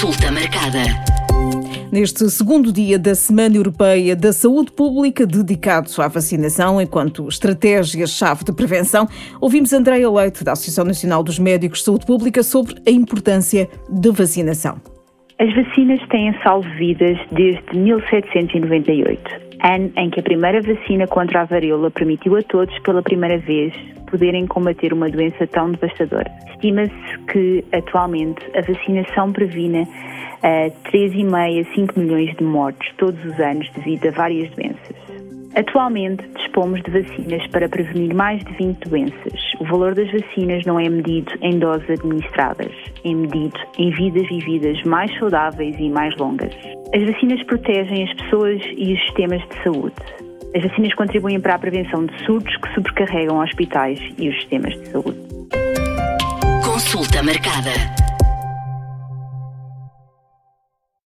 Consulta marcada. Neste segundo dia da Semana Europeia da Saúde Pública, dedicado à vacinação enquanto estratégia-chave de prevenção, ouvimos Andréa Leite, da Associação Nacional dos Médicos de Saúde Pública, sobre a importância da vacinação. As vacinas têm salvo vidas desde 1798, ano em que a primeira vacina contra a varíola permitiu a todos, pela primeira vez, poderem combater uma doença tão devastadora. Estima-se que, atualmente, a vacinação previne uh, 3,5 a 5 milhões de mortes todos os anos devido a várias doenças. Atualmente, dispomos de vacinas para prevenir mais de 20 doenças. O valor das vacinas não é medido em doses administradas, é medido em vidas vividas mais saudáveis e mais longas. As vacinas protegem as pessoas e os sistemas de saúde. As vacinas contribuem para a prevenção de surtos que sobrecarregam hospitais e os sistemas de saúde. Consulta marcada.